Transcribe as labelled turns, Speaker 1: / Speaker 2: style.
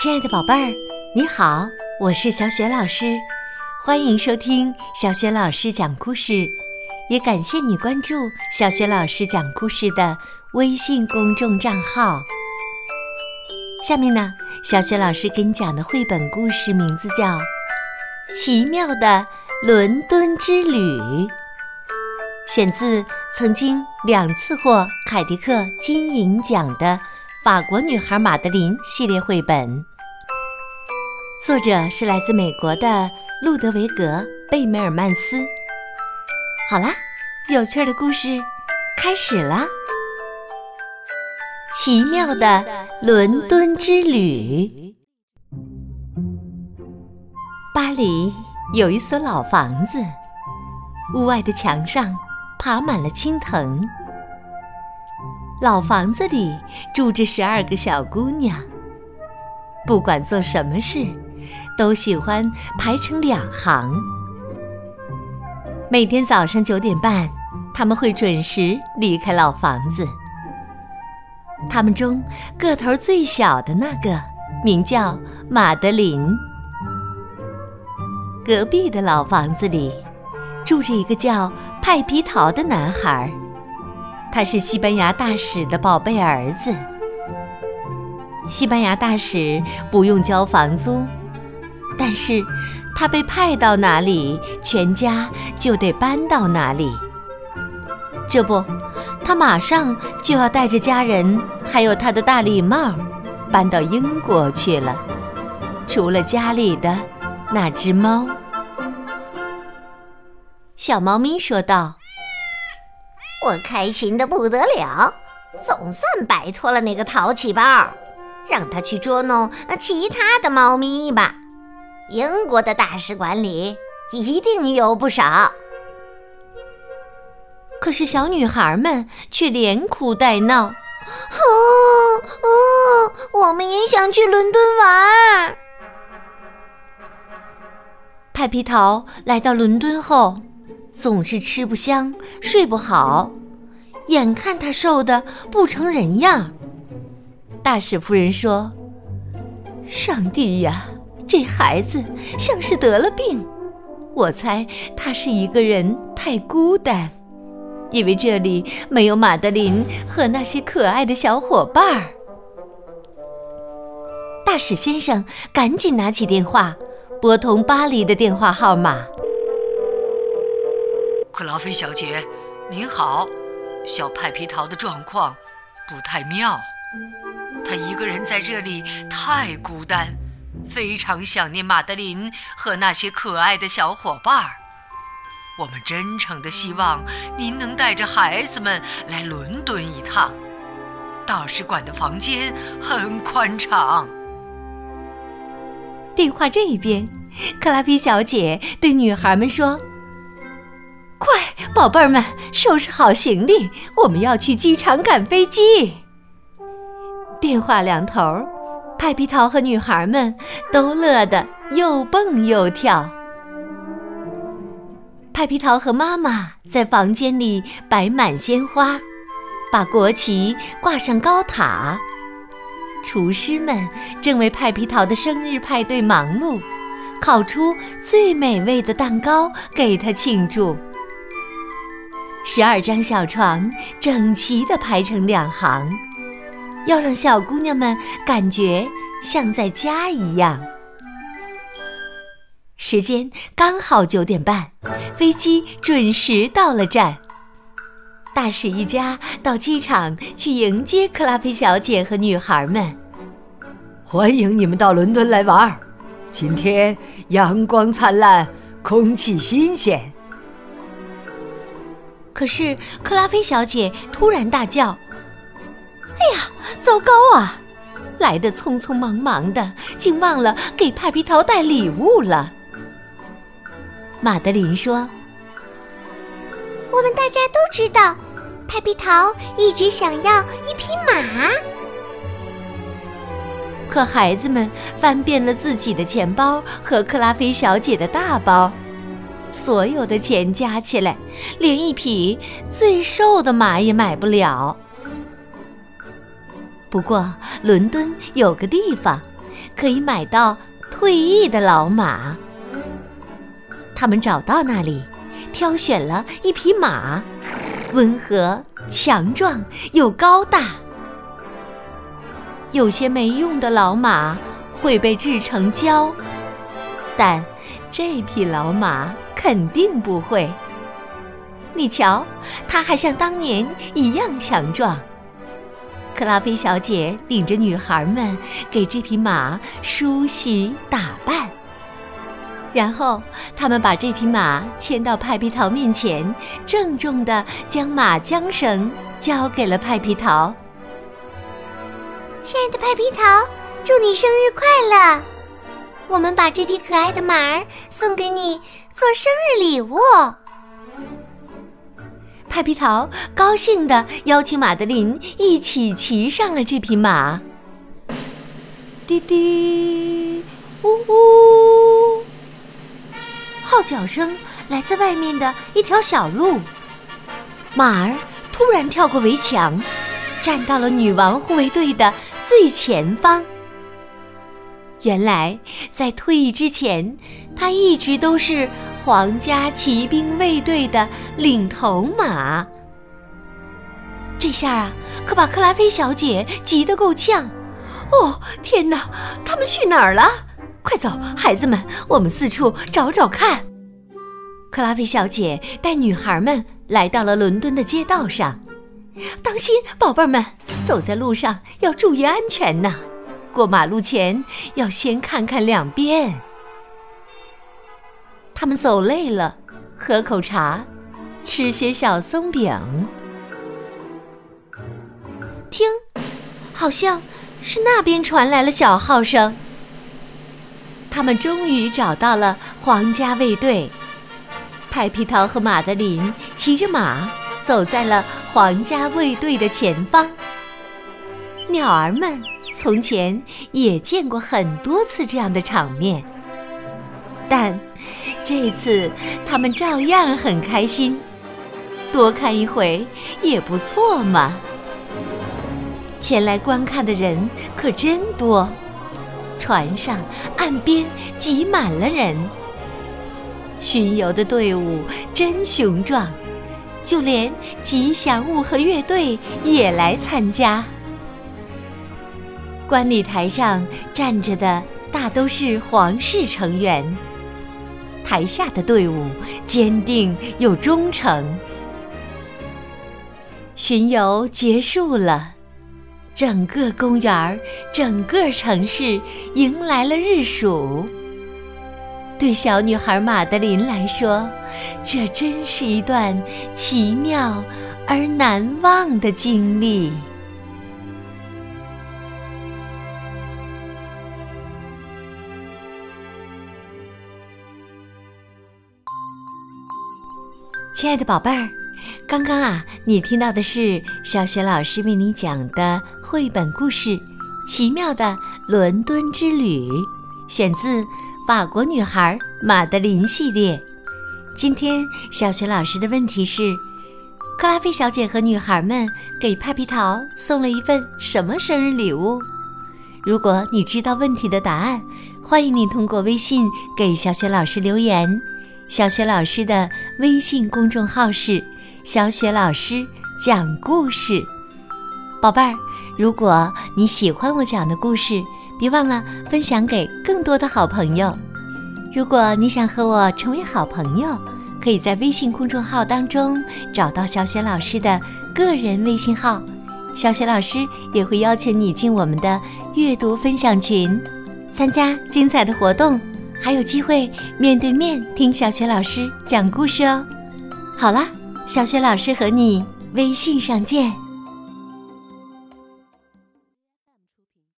Speaker 1: 亲爱的宝贝儿，你好，我是小雪老师，欢迎收听小雪老师讲故事，也感谢你关注小雪老师讲故事的微信公众账号。下面呢，小雪老师给你讲的绘本故事名字叫《奇妙的伦敦之旅》，选自曾经两次获凯迪克金银奖的。法国女孩马德琳系列绘本，作者是来自美国的路德维格·贝梅尔曼斯。好啦，有趣的故事开始了。奇妙的伦敦之旅。巴黎有一所老房子，屋外的墙上爬满了青藤。老房子里住着十二个小姑娘，不管做什么事，都喜欢排成两行。每天早上九点半，他们会准时离开老房子。他们中个头最小的那个名叫马德琳。隔壁的老房子里住着一个叫派皮桃的男孩。他是西班牙大使的宝贝儿子。西班牙大使不用交房租，但是他被派到哪里，全家就得搬到哪里。这不，他马上就要带着家人，还有他的大礼帽，搬到英国去了。除了家里的那只猫，小猫咪说道。
Speaker 2: 我开心的不得了，总算摆脱了那个淘气包，让他去捉弄其他的猫咪吧。英国的大使馆里一定有不少。
Speaker 1: 可是小女孩们却连哭带闹：“
Speaker 2: 哦哦，我们也想去伦敦玩。”
Speaker 1: 派皮桃来到伦敦后。总是吃不香，睡不好，眼看他瘦的不成人样。大使夫人说：“上帝呀，这孩子像是得了病。我猜他是一个人太孤单，因为这里没有马德琳和那些可爱的小伙伴儿。”大使先生赶紧拿起电话，拨通巴黎的电话号码。
Speaker 3: 克劳菲小姐，您好。小派皮桃的状况不太妙，他一个人在这里太孤单，非常想念马德琳和那些可爱的小伙伴儿。我们真诚的希望您能带着孩子们来伦敦一趟。大使馆的房间很宽敞。
Speaker 1: 电话这一边，克拉菲小姐对女孩们说。快，宝贝儿们，收拾好行李，我们要去机场赶飞机。电话两头，派皮桃和女孩们都乐得又蹦又跳。派皮桃和妈妈在房间里摆满鲜花，把国旗挂上高塔。厨师们正为派皮桃的生日派对忙碌，烤出最美味的蛋糕给他庆祝。十二张小床整齐地排成两行，要让小姑娘们感觉像在家一样。时间刚好九点半，飞机准时到了站。大使一家到机场去迎接克拉菲小姐和女孩们。
Speaker 4: 欢迎你们到伦敦来玩儿，今天阳光灿烂，空气新鲜。
Speaker 1: 可是克拉菲小姐突然大叫：“哎呀，糟糕啊！来的匆匆忙忙的，竟忘了给派皮桃带礼物了。”马德琳说：“
Speaker 2: 我们大家都知道，派皮桃一直想要一匹马。
Speaker 1: 可孩子们翻遍了自己的钱包和克拉菲小姐的大包。”所有的钱加起来，连一匹最瘦的马也买不了。不过，伦敦有个地方，可以买到退役的老马。他们找到那里，挑选了一匹马，温和、强壮又高大。有些没用的老马会被制成胶，但这匹老马肯定不会。你瞧，它还像当年一样强壮。克拉菲小姐领着女孩们给这匹马梳洗打扮，然后他们把这匹马牵到派皮桃面前，郑重地将马缰绳交给了派皮桃。
Speaker 2: 亲爱的派皮桃，祝你生日快乐！我们把这匹可爱的马儿送给你做生日礼物。
Speaker 1: 派皮桃高兴地邀请马德琳一起骑上了这匹马。滴滴，呜呜，号角声来自外面的一条小路。马儿突然跳过围墙，站到了女王护卫队的最前方。原来，在退役之前，它一直都是。皇家骑兵卫队的领头马，这下啊，可把克拉菲小姐急得够呛。哦，天哪，他们去哪儿了？快走，孩子们，我们四处找找看。克拉菲小姐带女孩们来到了伦敦的街道上，当心，宝贝们，走在路上要注意安全呢！过马路前要先看看两边。他们走累了，喝口茶，吃些小松饼。听，好像是那边传来了小号声。他们终于找到了皇家卫队。派皮桃和马德琳骑着马走在了皇家卫队的前方。鸟儿们从前也见过很多次这样的场面，但。这次他们照样很开心，多看一回也不错嘛。前来观看的人可真多，船上、岸边挤满了人。巡游的队伍真雄壮，就连吉祥物和乐队也来参加。观礼台上站着的大都是皇室成员。台下的队伍坚定又忠诚。巡游结束了，整个公园儿、整个城市迎来了日曙。对小女孩马德琳来说，这真是一段奇妙而难忘的经历。亲爱的宝贝儿，刚刚啊，你听到的是小雪老师为你讲的绘本故事《奇妙的伦敦之旅》，选自《法国女孩马德琳》系列。今天小雪老师的问题是：克拉菲小姐和女孩们给派皮桃送了一份什么生日礼物？如果你知道问题的答案，欢迎你通过微信给小雪老师留言。小雪老师的微信公众号是“小雪老师讲故事”，宝贝儿，如果你喜欢我讲的故事，别忘了分享给更多的好朋友。如果你想和我成为好朋友，可以在微信公众号当中找到小雪老师的个人微信号，小雪老师也会邀请你进我们的阅读分享群，参加精彩的活动。还有机会面对面听小雪老师讲故事哦。好啦，小雪老师和你微信上见。